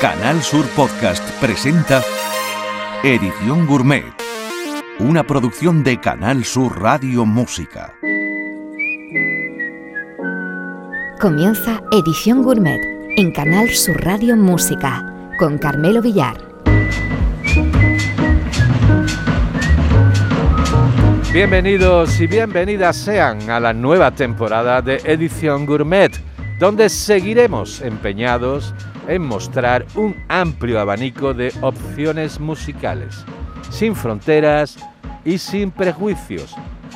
Canal Sur Podcast presenta Edición Gourmet, una producción de Canal Sur Radio Música. Comienza Edición Gourmet en Canal Sur Radio Música con Carmelo Villar. Bienvenidos y bienvenidas sean a la nueva temporada de Edición Gourmet, donde seguiremos empeñados en mostrar un amplio abanico de opciones musicales, sin fronteras y sin prejuicios,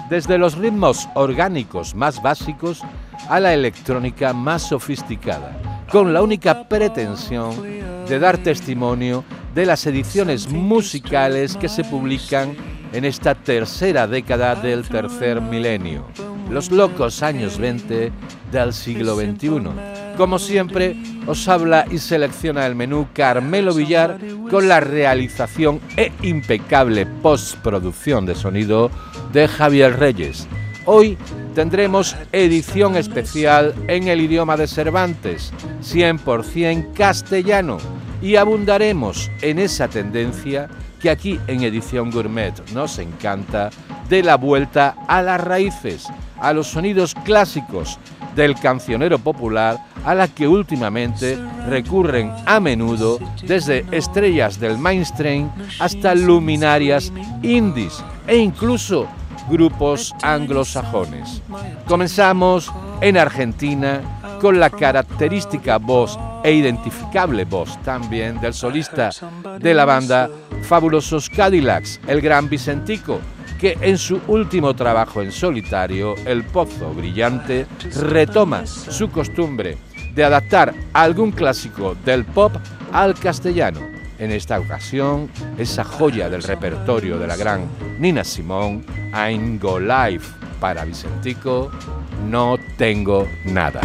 desde los ritmos orgánicos más básicos a la electrónica más sofisticada, con la única pretensión de dar testimonio de las ediciones musicales que se publican en esta tercera década del tercer milenio, los locos años 20 del siglo XXI. Como siempre, os habla y selecciona el menú Carmelo Villar con la realización e impecable postproducción de sonido de Javier Reyes. Hoy tendremos edición especial en el idioma de Cervantes, 100% castellano, y abundaremos en esa tendencia que aquí en Edición Gourmet nos encanta de la vuelta a las raíces, a los sonidos clásicos del cancionero popular a la que últimamente recurren a menudo desde estrellas del mainstream hasta luminarias indies e incluso grupos anglosajones. Comenzamos en Argentina con la característica voz e identificable voz también del solista de la banda Fabulosos Cadillacs, el gran Vicentico, que en su último trabajo en solitario, El Pozo Brillante, retoma su costumbre de adaptar algún clásico del pop al castellano. En esta ocasión, esa joya del repertorio de la gran Nina Simón, I'm Go Live para Vicentico, no tengo nada.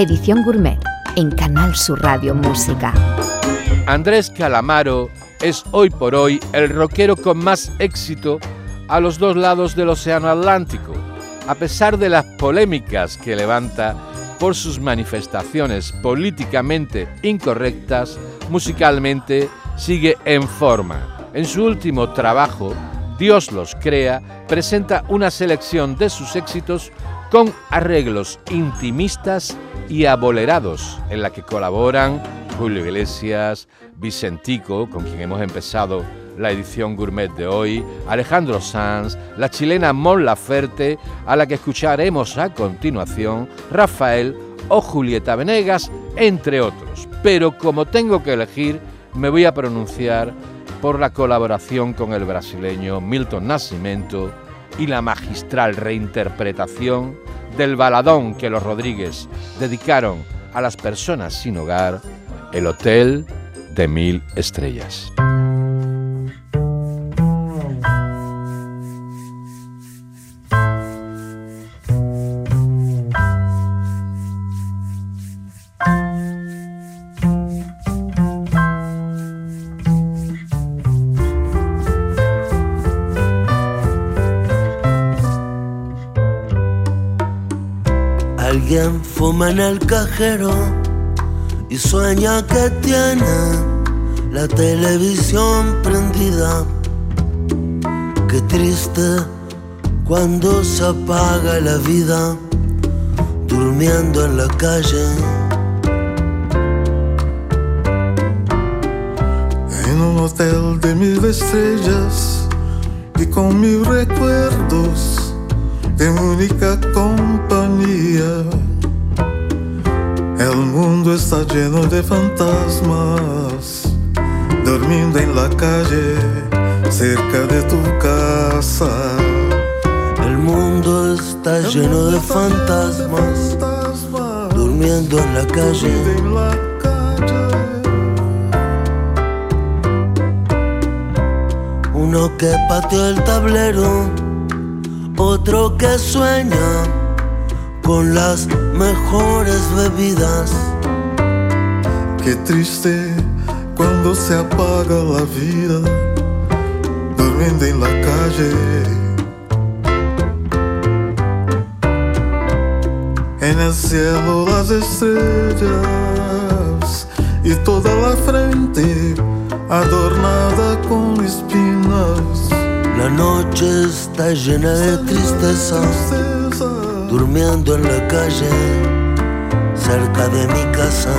Edición Gourmet en Canal Sur Radio Música. Andrés Calamaro es hoy por hoy el rockero con más éxito a los dos lados del Océano Atlántico, a pesar de las polémicas que levanta por sus manifestaciones políticamente incorrectas, musicalmente sigue en forma. En su último trabajo, Dios los crea, presenta una selección de sus éxitos con arreglos intimistas y abolerados, en la que colaboran Julio Iglesias, Vicentico, con quien hemos empezado la edición gourmet de hoy, Alejandro Sanz, la chilena Mon Laferte, a la que escucharemos a continuación, Rafael o Julieta Venegas, entre otros. Pero como tengo que elegir, me voy a pronunciar por la colaboración con el brasileño Milton Nascimento y la magistral reinterpretación del baladón que los Rodríguez dedicaron a las personas sin hogar, el Hotel de Mil Estrellas. En el cajero y sueña que tiene la televisión prendida. Qué triste cuando se apaga la vida durmiendo en la calle. En un hotel de mil estrellas y con mil recuerdos de única compañía mundo está lleno de fantasmas, durmiendo en la calle, cerca de tu casa. El mundo está lleno de fantasmas, durmiendo en la calle. Uno que patea el tablero, otro que sueña con las mejores bebidas. Qué triste cuando se apaga la vida, durmiendo en la calle. En el cielo las estrellas y toda la frente adornada con espinas. La noche está llena de tristeza durmiendo en la calle, cerca de mi casa.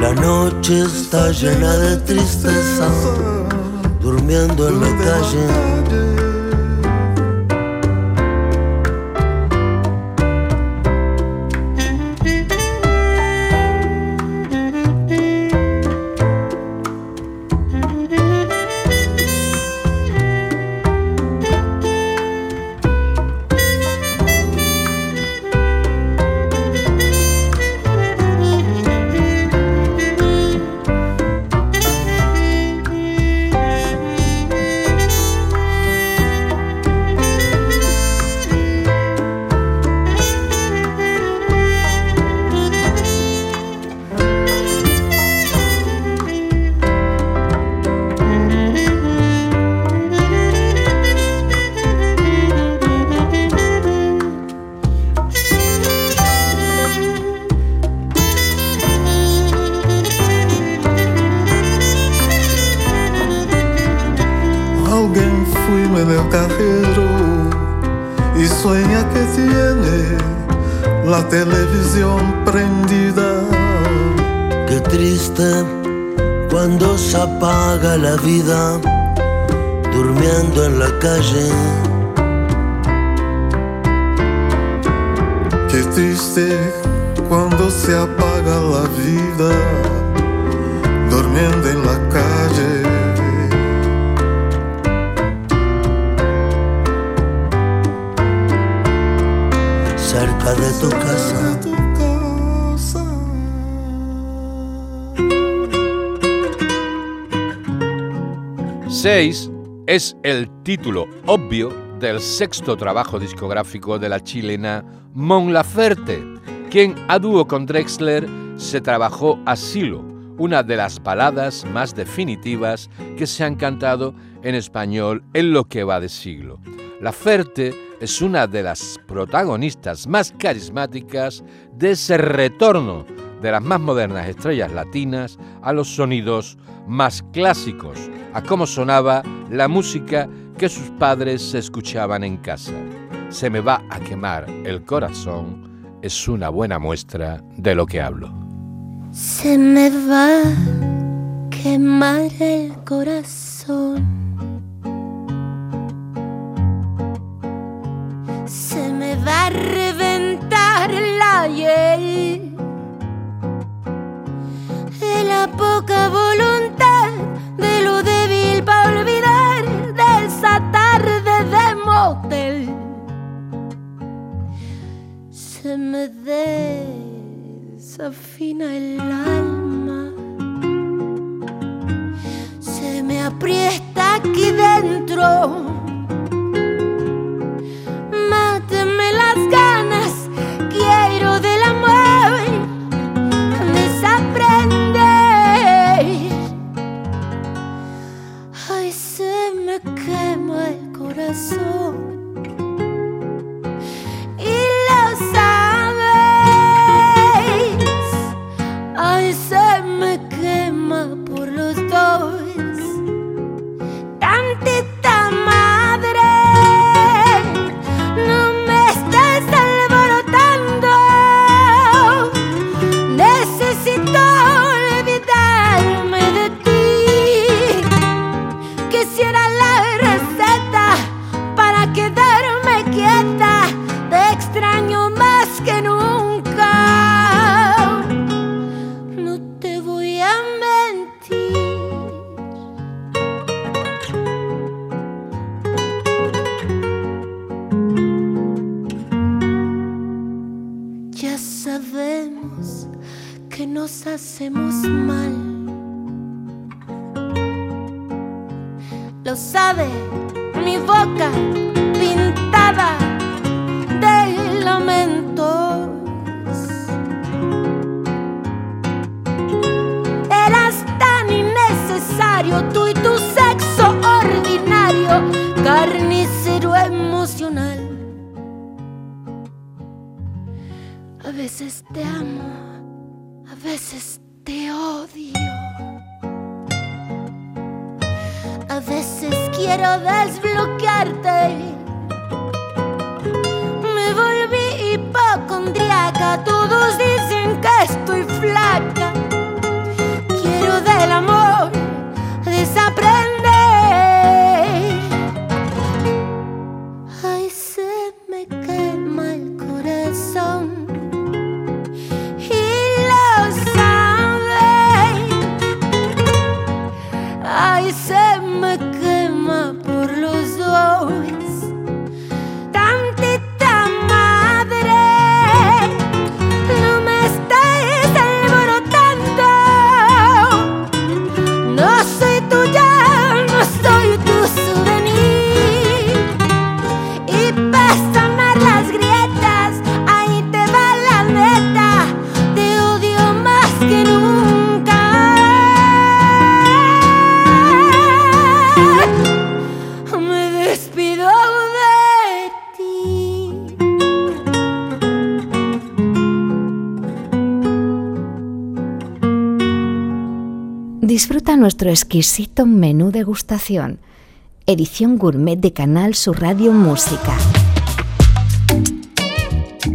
La noche está llena de tristeza, durmiendo en la calle. perfume del cajero y sueña que tiene la televisión prendida. Qué triste cuando se apaga la vida durmiendo en la calle. Qué triste cuando se apaga la vida durmiendo en la calle. cerca de tu casa. Seis es el título obvio del sexto trabajo discográfico de la chilena Mon Laferte, quien a dúo con Drexler se trabajó Asilo, una de las baladas más definitivas que se han cantado en español en lo que va de siglo. Laferte es una de las protagonistas más carismáticas de ese retorno de las más modernas estrellas latinas a los sonidos más clásicos, a cómo sonaba la música que sus padres escuchaban en casa. Se me va a quemar el corazón es una buena muestra de lo que hablo. Se me va a quemar el corazón. Se me va a reventar la hiel de la poca voluntad, de lo débil para olvidar de esa tarde de motel. Se me desafina el alma, se me aprieta aquí dentro. Veces quiero desbloquearte. Me volví hipocondriaca, todos dicen que estoy flaca. Quiero del amor exquisito menú degustación. Edición gourmet de Canal Sur Radio Música.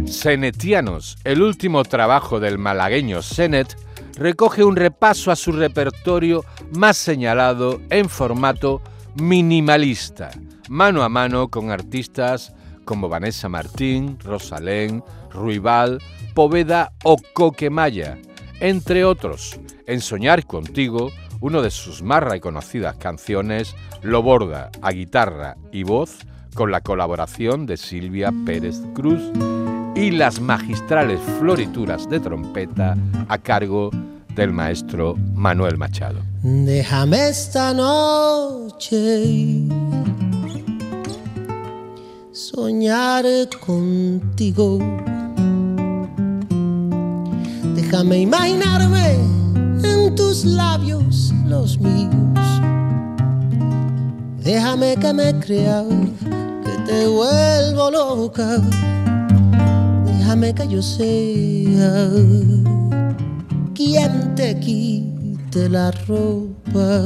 Senetianos, el último trabajo del malagueño Senet, recoge un repaso a su repertorio más señalado en formato minimalista, mano a mano con artistas como Vanessa Martín, Rosalén, Ruibal, Poveda o Coquemaya, entre otros. En Soñar contigo, una de sus más reconocidas canciones lo borda a guitarra y voz con la colaboración de Silvia Pérez Cruz y las magistrales florituras de trompeta a cargo del maestro Manuel Machado. Déjame esta noche soñar contigo. Déjame imaginarme en tus labios los míos. Déjame que me crea que te vuelvo loca. Déjame que yo sea quien te quite la ropa.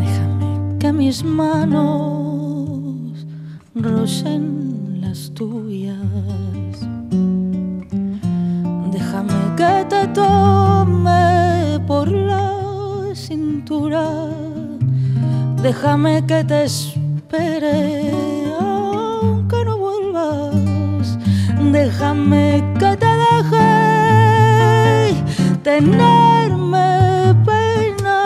Déjame que mis manos rocen las tuyas. Que te tome por la cintura. Déjame que te espere aunque no vuelvas. Déjame que te deje tenerme pena.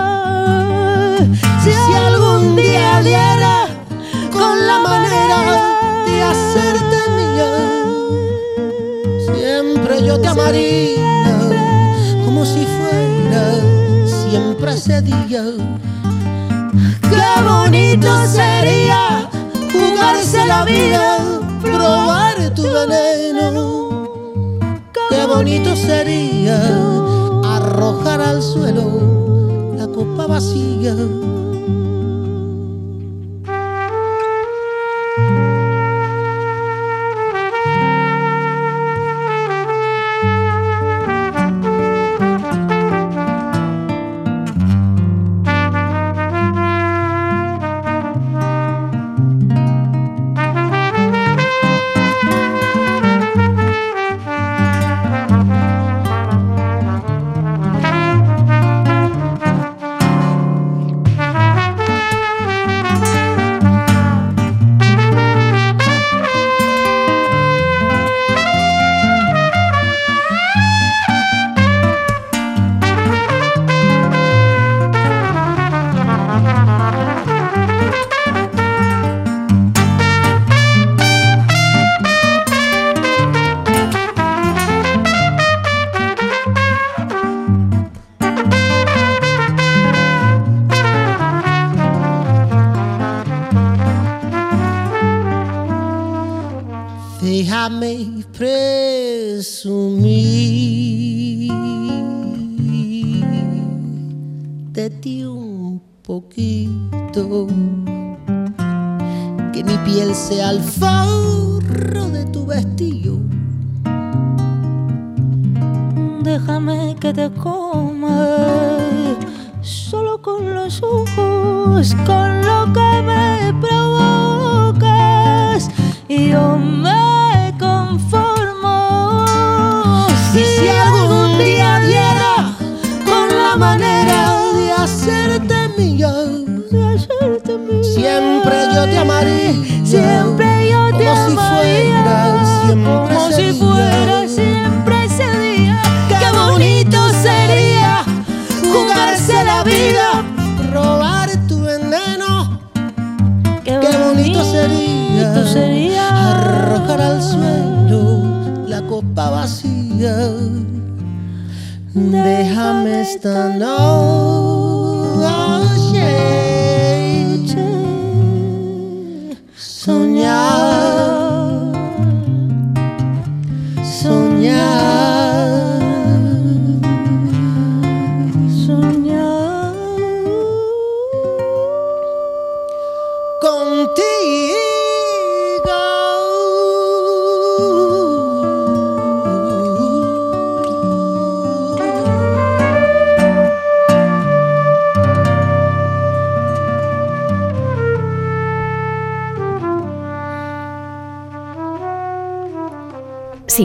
Si, algún día diera con la manera de hacerte mía, siempre yo te amaría como si fuera siempre ese día. Qué bonito sería jugarse la vida, probar tu veneno. Qué bonito sería arrojar al suelo la copa vacía.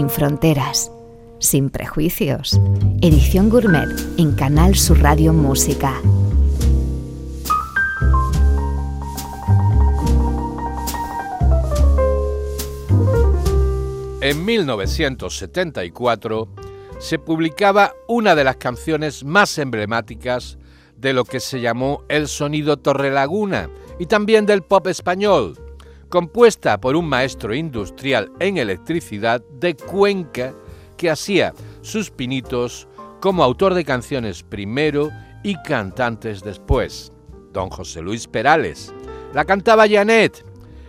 Fronteras, sin prejuicios. Edición Gourmet en Canal Sur Radio Música. En 1974 se publicaba una de las canciones más emblemáticas de lo que se llamó el sonido Torrelaguna y también del pop español, compuesta por un maestro industrial en electricidad de Cuenca que hacía sus pinitos como autor de canciones primero y cantantes después, don José Luis Perales. La cantaba Janet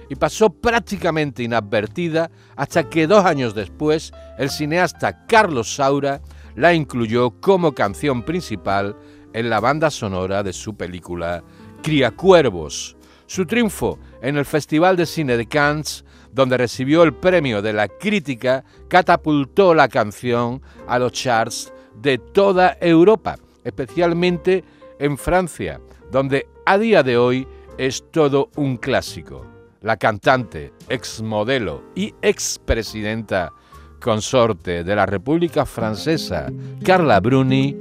y pasó prácticamente inadvertida hasta que dos años después el cineasta Carlos Saura la incluyó como canción principal en la banda sonora de su película Criacuervos. Su triunfo en el Festival de Cine de Cannes, donde recibió el premio de la crítica, catapultó la canción a los charts de toda Europa, especialmente en Francia, donde a día de hoy es todo un clásico. La cantante, exmodelo y expresidenta consorte de la República Francesa, Carla Bruni,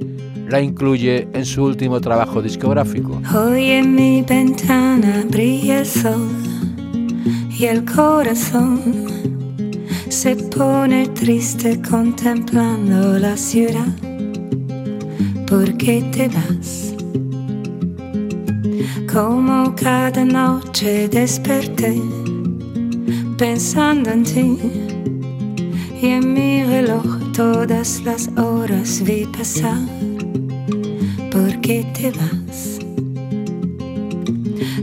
la incluye en su último trabajo discográfico. Hoy en mi ventana brilla el sol y el corazón se pone triste contemplando la ciudad. ¿Por qué te vas? Como cada noche desperté pensando en ti y en mi reloj todas las horas vi pasar. ¿Por qué te vas?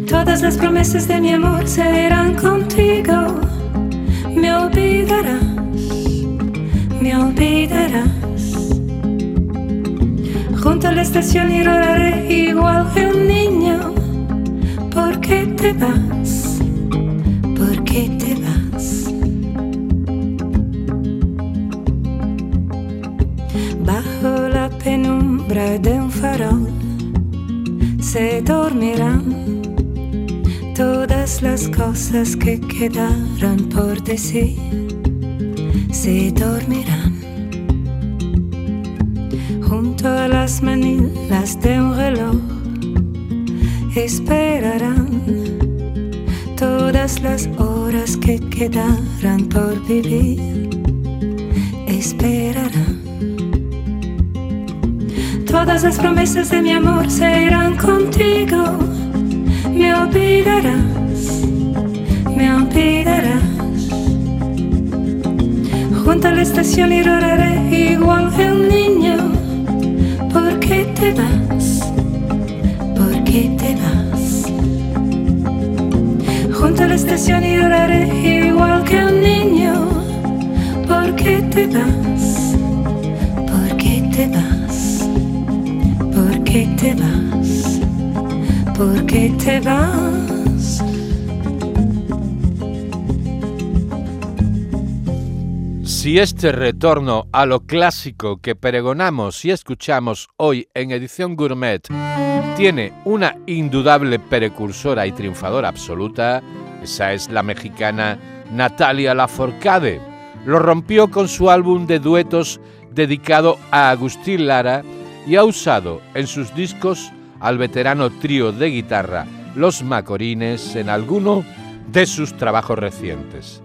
Todas las promesas de mi amor serán contigo. Me olvidarás, me olvidarás. Junto a la estación y igual que un niño. ¿Por qué te vas? De un farol se dormirán todas las cosas que quedaron por decir. Se dormirán junto a las manilas de un reloj. Esperarán todas las horas que quedaran por vivir. Esperarán. Todas las promesas de mi amor serán contigo. Me olvidarás, me olvidarás. Junto a la estación y lloraré igual que un niño. ¿Por qué te vas? ¿Por qué te vas? Junto a la estación y lloraré igual que un niño. ¿Por qué te vas? Si este retorno a lo clásico que pregonamos y escuchamos hoy en edición gourmet tiene una indudable precursora y triunfadora absoluta, esa es la mexicana Natalia Laforcade. Lo rompió con su álbum de duetos dedicado a Agustín Lara y ha usado en sus discos al veterano trío de guitarra Los Macorines en alguno de sus trabajos recientes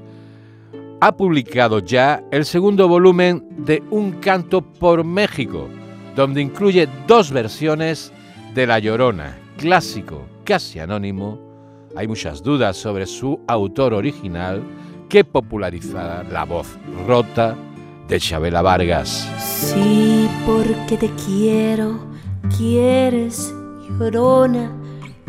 ha publicado ya el segundo volumen de Un canto por México, donde incluye dos versiones de La Llorona, clásico casi anónimo. Hay muchas dudas sobre su autor original que popularizará la voz rota de Chabela Vargas. Sí, porque te quiero, quieres, llorona,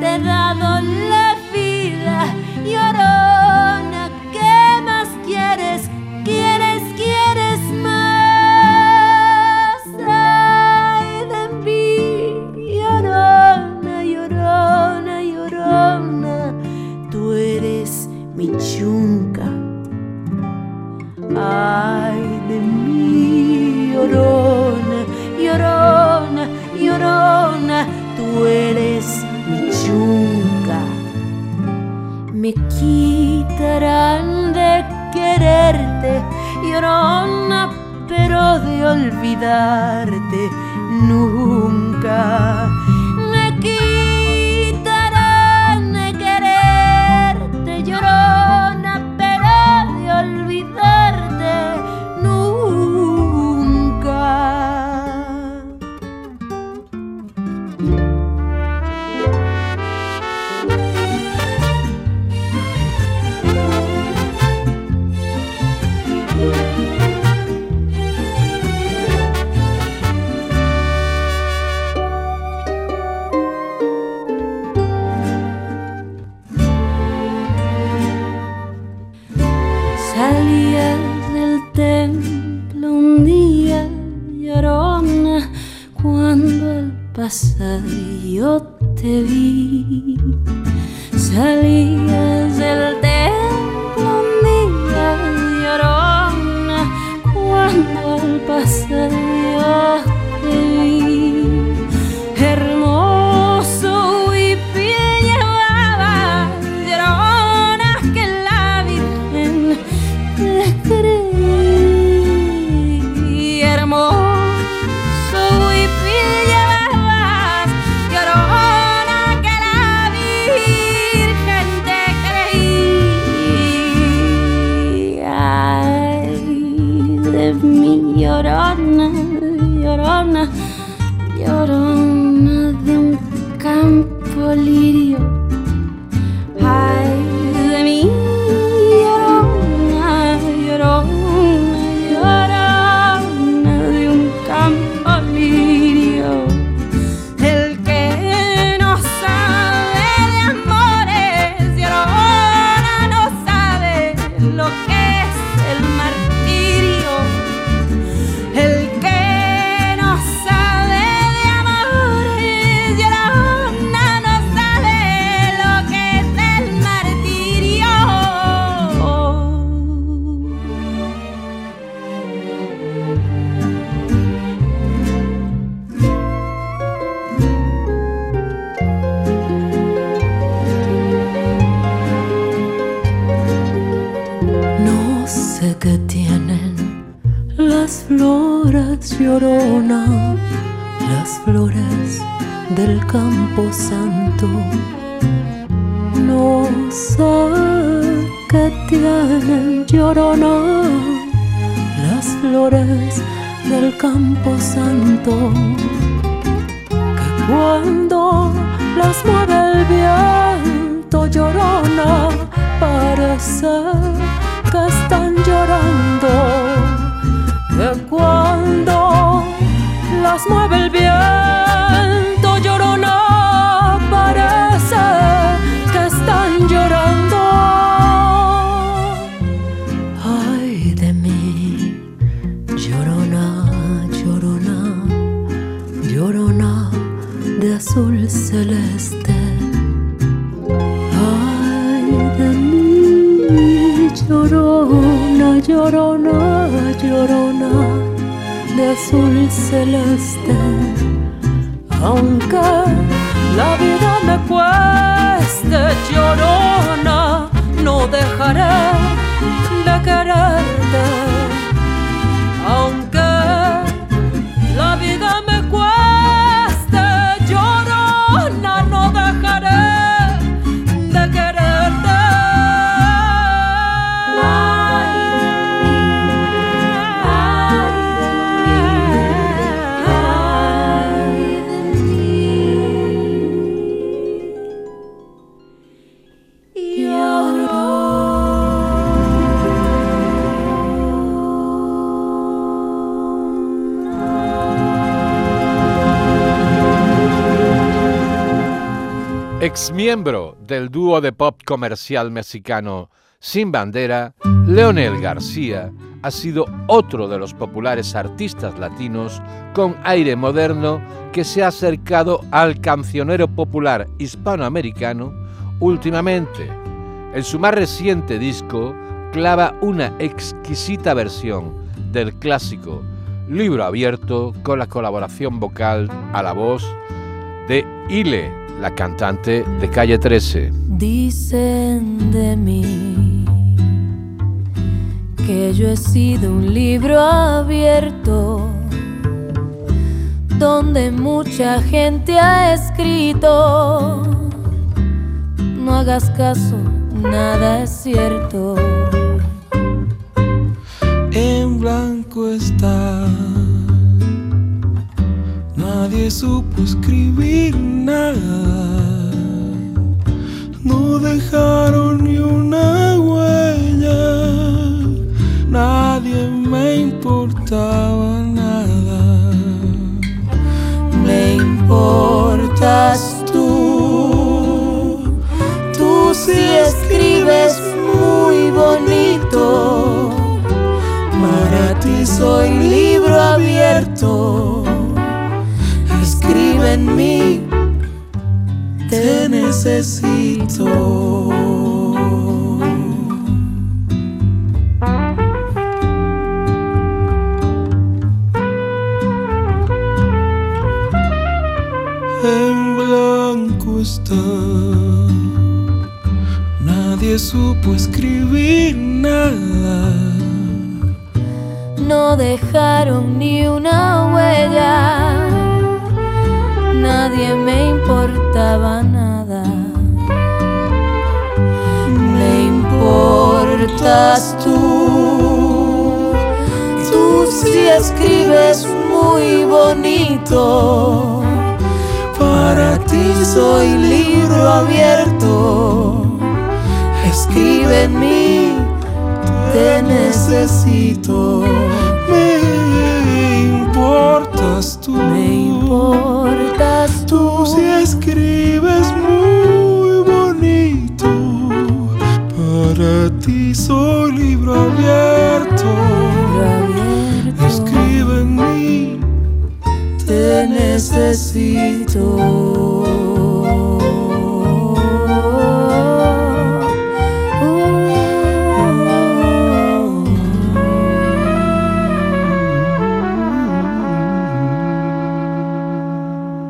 te he dado la vida, llorona, olvidarte nunca. You. some Aunque la vida me cueste llorona, no dejaré de quererte. Exmiembro del dúo de pop comercial mexicano Sin Bandera, Leonel García ha sido otro de los populares artistas latinos con aire moderno que se ha acercado al cancionero popular hispanoamericano últimamente. En su más reciente disco clava una exquisita versión del clásico Libro Abierto con la colaboración vocal a la voz de Ile, la cantante de Calle 13. Dicen de mí que yo he sido un libro abierto donde mucha gente ha escrito. No hagas caso, nada es cierto. en blanco está. Nadie supo escribir nada. No dejaron ni una huella. Nadie me importaba nada. Me importas tú, tú sí escribes muy bonito. Para ti soy libro abierto. Te necesito. En blanco está, nadie supo escribir nada. No dejaron ni una huella, nadie me importaba nada. Me importas tú, tú sí escribes muy bonito. Para ti Soy libro abierto, escribe en mí, te necesito. me importas tú. Me importas Soy libro abierto. abierto, Escribe en mí. te necesito.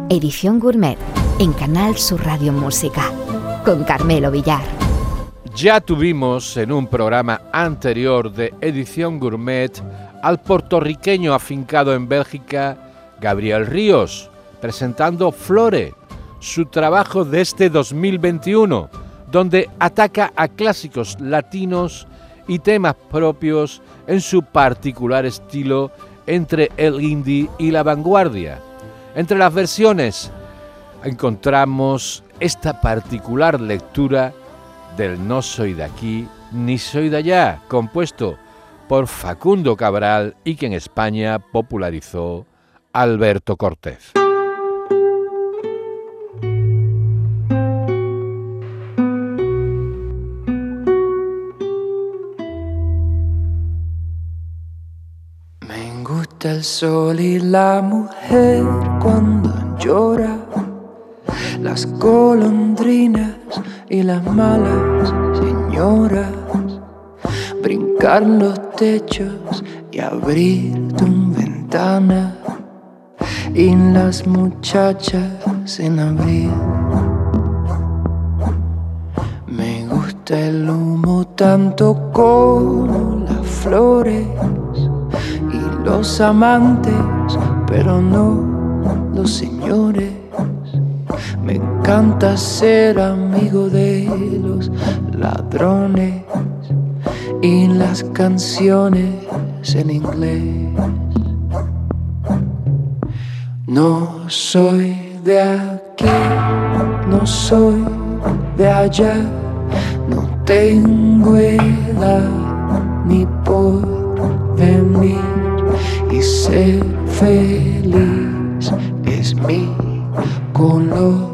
Edición Gourmet en Canal Sur Radio Música con Carmelo Villar. Ya tuvimos en un programa anterior de Edición Gourmet al puertorriqueño afincado en Bélgica, Gabriel Ríos, presentando Flore, su trabajo de este 2021, donde ataca a clásicos latinos y temas propios en su particular estilo entre el indie y la vanguardia. Entre las versiones encontramos esta particular lectura del No soy de aquí ni soy de allá, compuesto por Facundo Cabral y que en España popularizó Alberto Cortés. Me gusta el sol y la mujer cuando llora, las golondrinas y las malas señoras, brincar los techos y abrir tu ventana, y las muchachas en abril. Me gusta el humo tanto como las flores y los amantes, pero no los señores. Me encanta ser amigo de los ladrones y las canciones en inglés. No soy de aquí, no soy de allá, no tengo edad ni por venir y ser feliz es mi color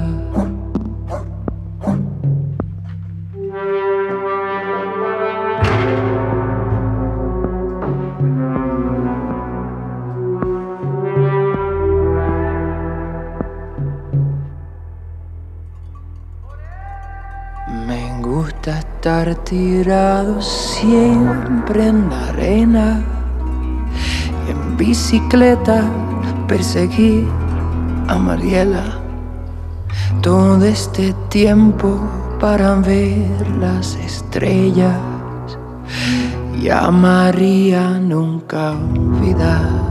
Tirado siempre en la arena en bicicleta perseguir a Mariela todo este tiempo para ver las estrellas y a María nunca olvidar.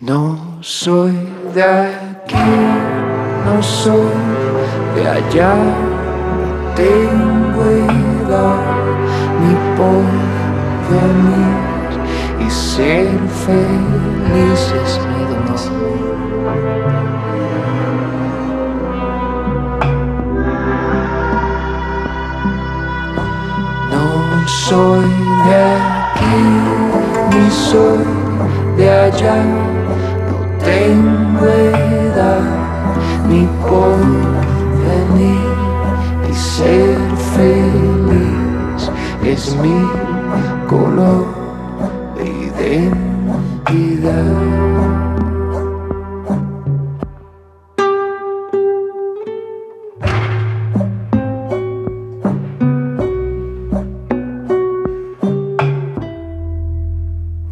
No soy de aquí, no soy de allá, y ser felices mi. No soy de aquí ni soy de allá, no tengo edad ni por venir ser feliz es mi color de identidad.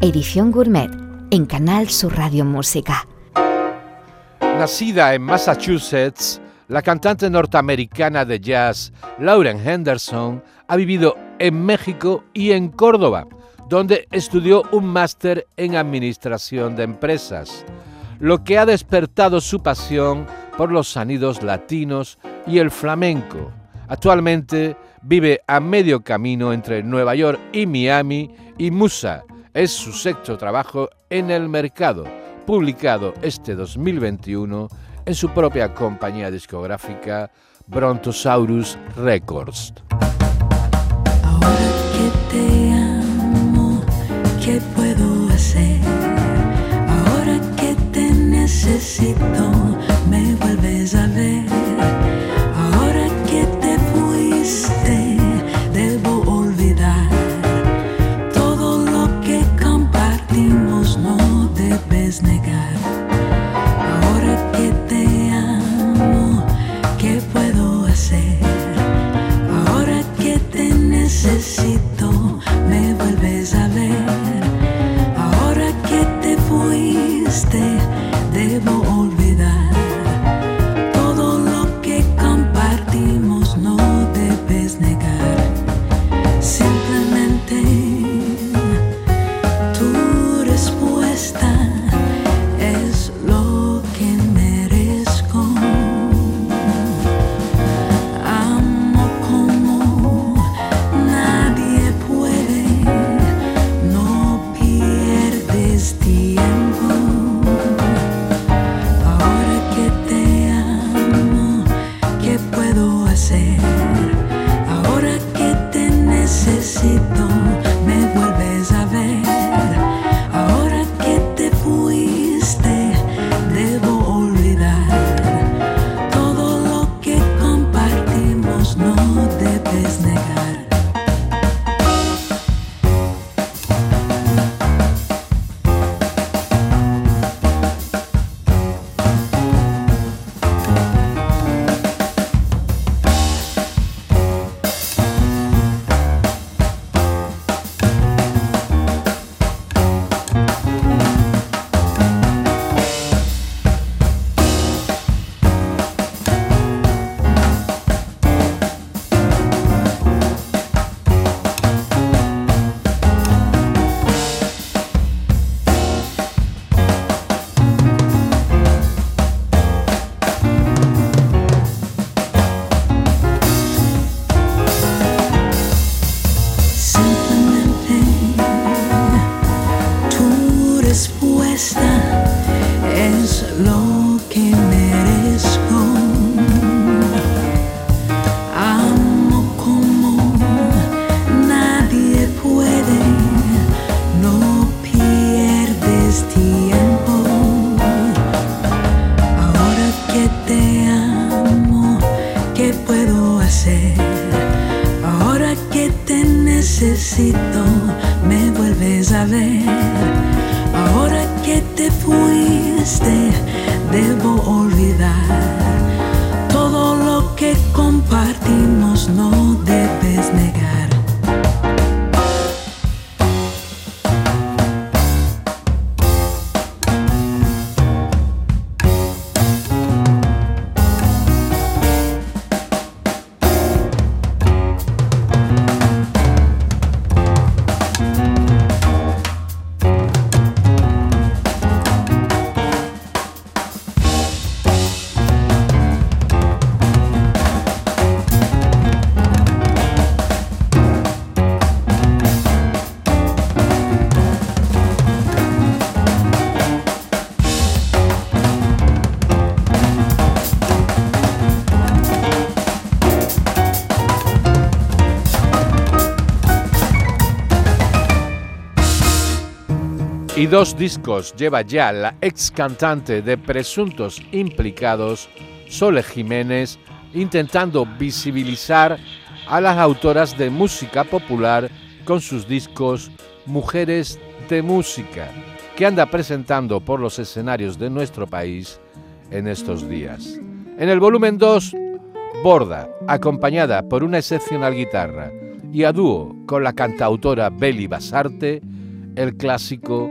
Edición Gourmet en Canal Sur Radio Música. Nacida en Massachusetts, la cantante norteamericana de jazz Lauren Henderson ha vivido en México y en Córdoba, donde estudió un máster en administración de empresas, lo que ha despertado su pasión por los sonidos latinos y el flamenco. Actualmente vive a medio camino entre Nueva York y Miami y Musa, es su sexto trabajo en el mercado, publicado este 2021 en su propia compañía discográfica Brontosaurus Records. Ahora que te amo, ¿qué puedo hacer? Ahora que te necesito, me vuelves a ver. Martín no de 22 discos lleva ya la ex cantante de presuntos implicados, Sole Jiménez, intentando visibilizar a las autoras de música popular con sus discos Mujeres de Música, que anda presentando por los escenarios de nuestro país en estos días. En el volumen 2, Borda, acompañada por una excepcional guitarra, y a dúo con la cantautora Beli Basarte, el clásico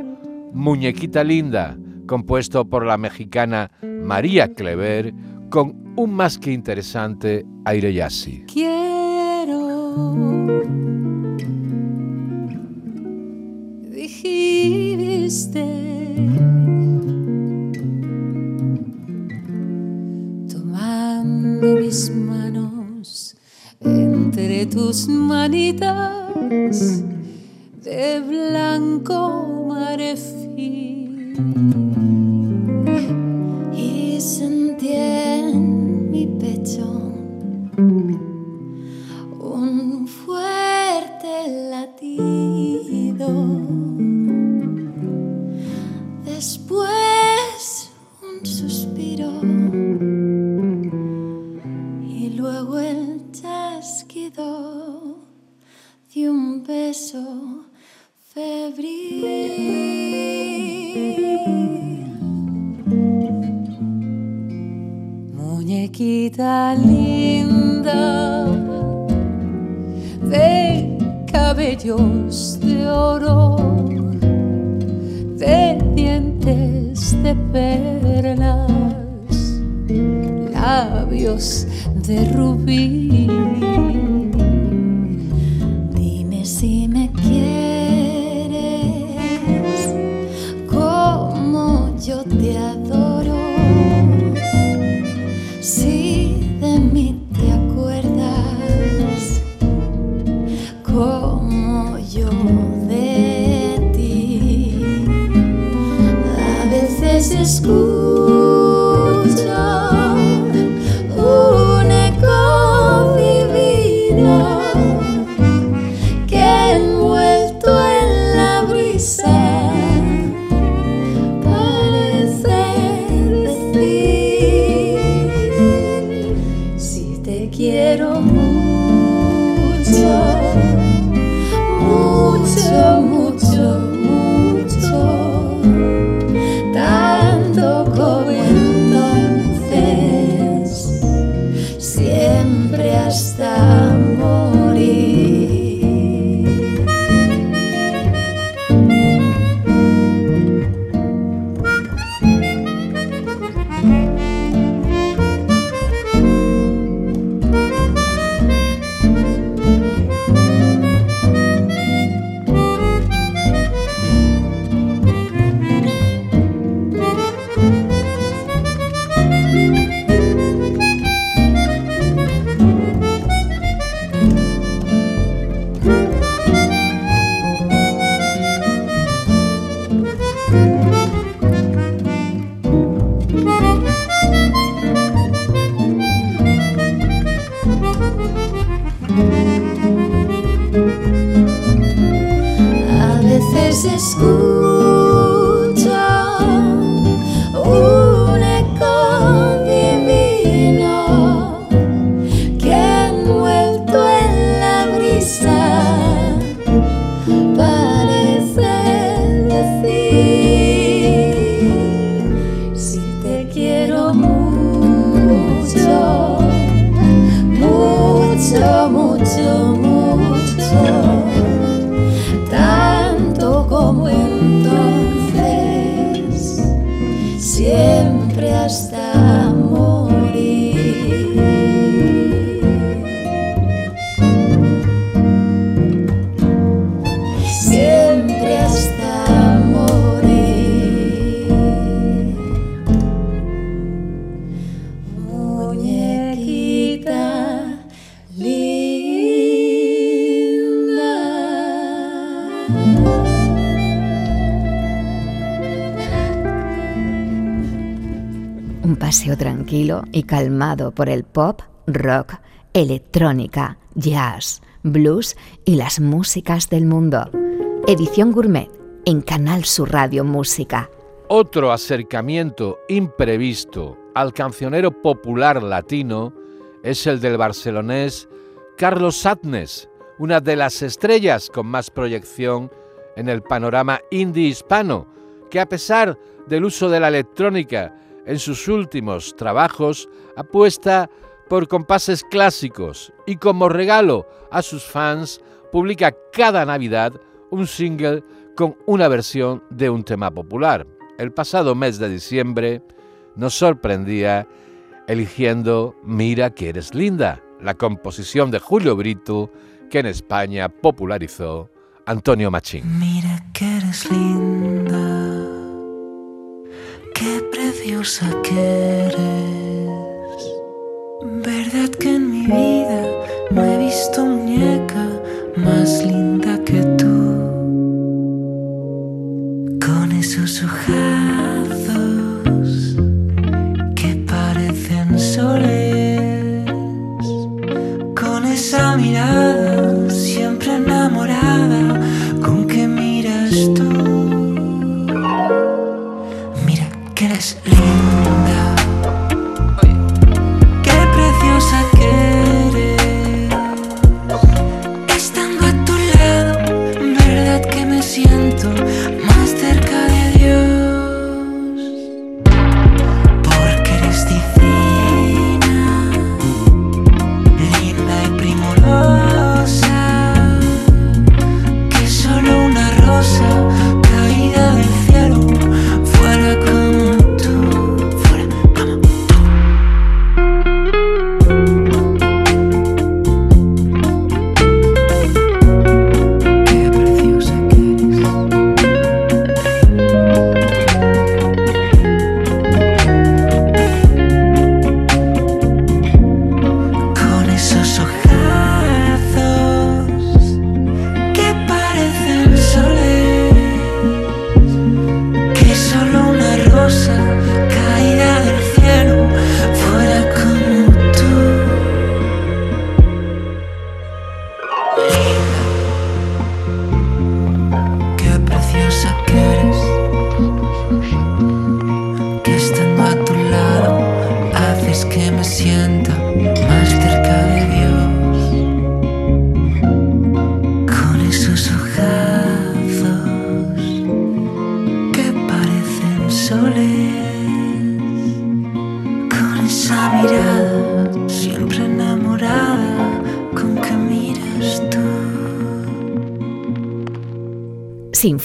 Muñequita Linda, compuesto por la mexicana María Clever, con un más que interesante aire yassi. Quiero dijiste tomando mis manos entre tus manitas de blanco marfil y y calmado por el pop, rock, electrónica, jazz, blues y las músicas del mundo. Edición Gourmet en Canal Sur Radio Música. Otro acercamiento imprevisto al cancionero popular latino es el del barcelonés Carlos Satnes, una de las estrellas con más proyección en el panorama indie hispano, que a pesar del uso de la electrónica en sus últimos trabajos, apuesta por compases clásicos y como regalo a sus fans publica cada Navidad un single con una versión de un tema popular. El pasado mes de diciembre nos sorprendía eligiendo Mira que eres linda, la composición de Julio Brito que en España popularizó Antonio Machín. Mira que eres linda, qué preciosa que eres. Verdad que en mi vida no he visto muñeca más linda que tú. Con esos ojazos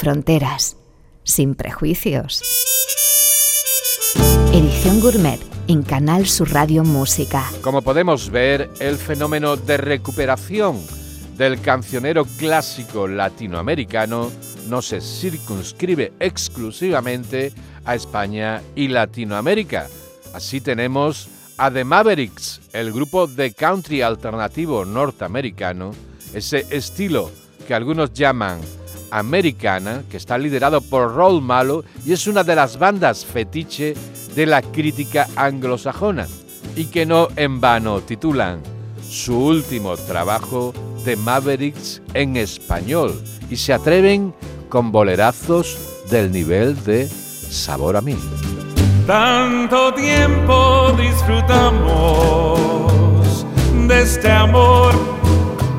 fronteras, sin prejuicios. Edición Gourmet en Canal Sur Radio Música. Como podemos ver, el fenómeno de recuperación del cancionero clásico latinoamericano no se circunscribe exclusivamente a España y Latinoamérica. Así tenemos a The Mavericks, el grupo de country alternativo norteamericano, ese estilo que algunos llaman americana, que está liderado por Raúl Malo y es una de las bandas fetiche de la crítica anglosajona, y que no en vano titulan su último trabajo de Mavericks en español y se atreven con bolerazos del nivel de Sabor a mí. Tanto tiempo disfrutamos de este amor,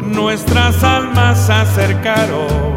nuestras almas acercaron,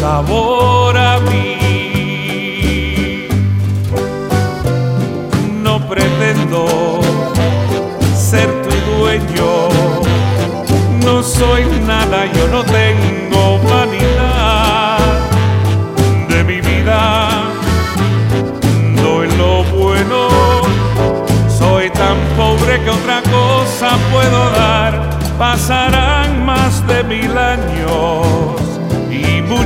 sabor a mí. No pretendo ser tu dueño, no soy nada, yo no tengo vanidad de mi vida doy lo bueno. Soy tan pobre que otra cosa puedo dar. Pasarán más de mil años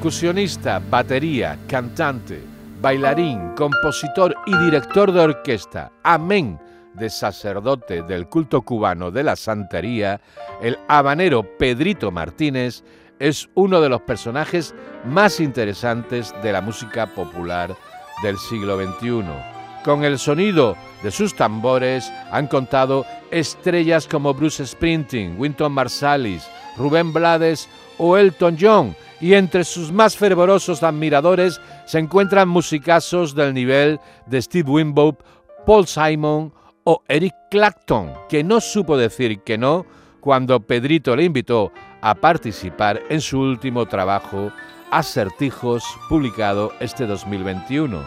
Percusionista, batería, cantante, bailarín, compositor y director de orquesta, amén de sacerdote del culto cubano de la santería, el habanero Pedrito Martínez es uno de los personajes más interesantes de la música popular del siglo XXI. Con el sonido de sus tambores han contado estrellas como Bruce Springsteen, Winton Marsalis, Rubén Blades o Elton John, y entre sus más fervorosos admiradores se encuentran musicazos del nivel de Steve Winwood, Paul Simon o Eric Clapton, que no supo decir que no cuando Pedrito le invitó a participar en su último trabajo, Acertijos, publicado este 2021.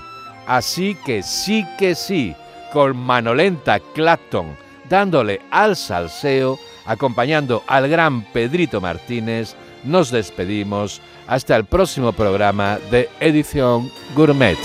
Así que sí que sí, con Manolenta Clapton dándole al salseo, acompañando al gran Pedrito Martínez, nos despedimos hasta el próximo programa de Edición Gourmet.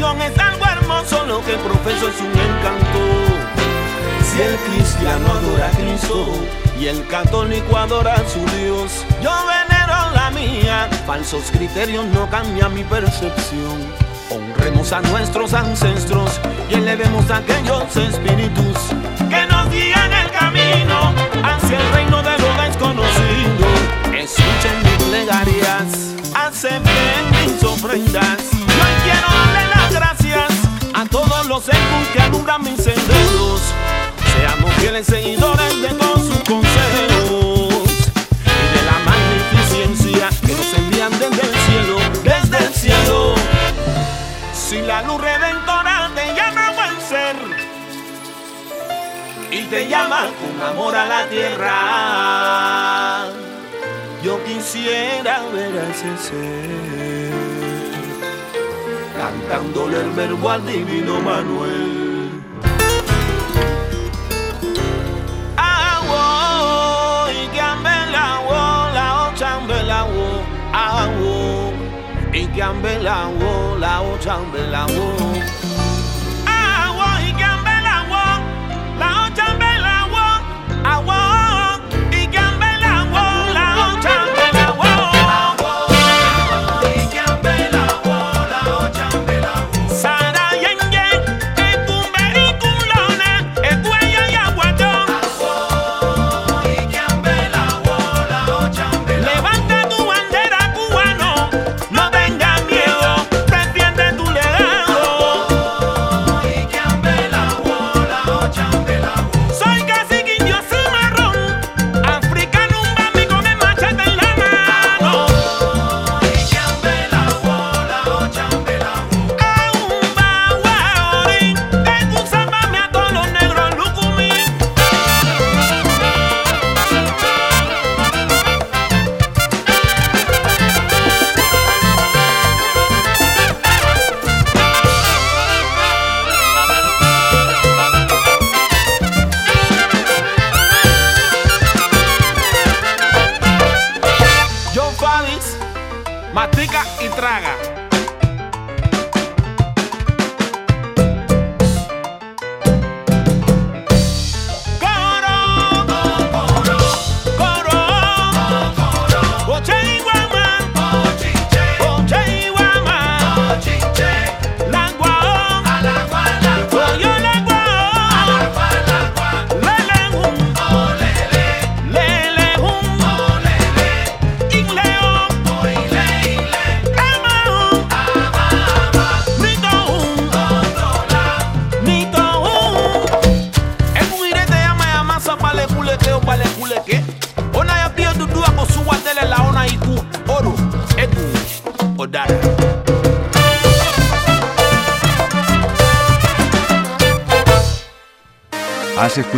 Religión es algo hermoso, lo que profeso es un encanto. Si el cristiano adora a Cristo y el católico adora a su Dios, yo venero la mía. Falsos criterios no cambian mi percepción. Honremos a nuestros ancestros y elevemos a aquellos espíritus que nos guían el camino hacia el reino de lo desconocido. Escuchen mis plegarias acepten mis ofrendas. Los ecos que alumbran alumbra mis senderos. Seamos fieles seguidores de todos sus consejos y de la magnificencia que nos envían desde el cielo, desde el cielo. Si la luz redentora te llama buen ser y te llama con amor a la tierra, yo quisiera ver a ese ser cantándole el verbo al divino Manuel. Agua, y que ambe la agua, la ocha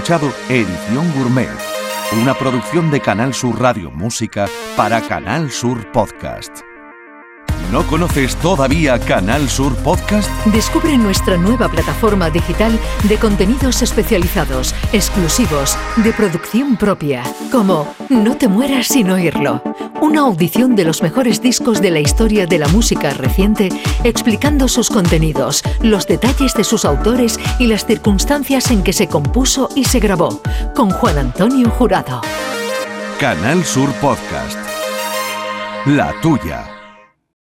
Edición Gourmet, una producción de Canal Sur Radio Música para Canal Sur Podcast. ¿No conoces todavía Canal Sur Podcast? Descubre nuestra nueva plataforma digital de contenidos especializados, exclusivos, de producción propia, como No te mueras sin oírlo, una audición de los mejores discos de la historia de la música reciente, explicando sus contenidos, los detalles de sus autores y las circunstancias en que se compuso y se grabó, con Juan Antonio Jurado. Canal Sur Podcast. La tuya.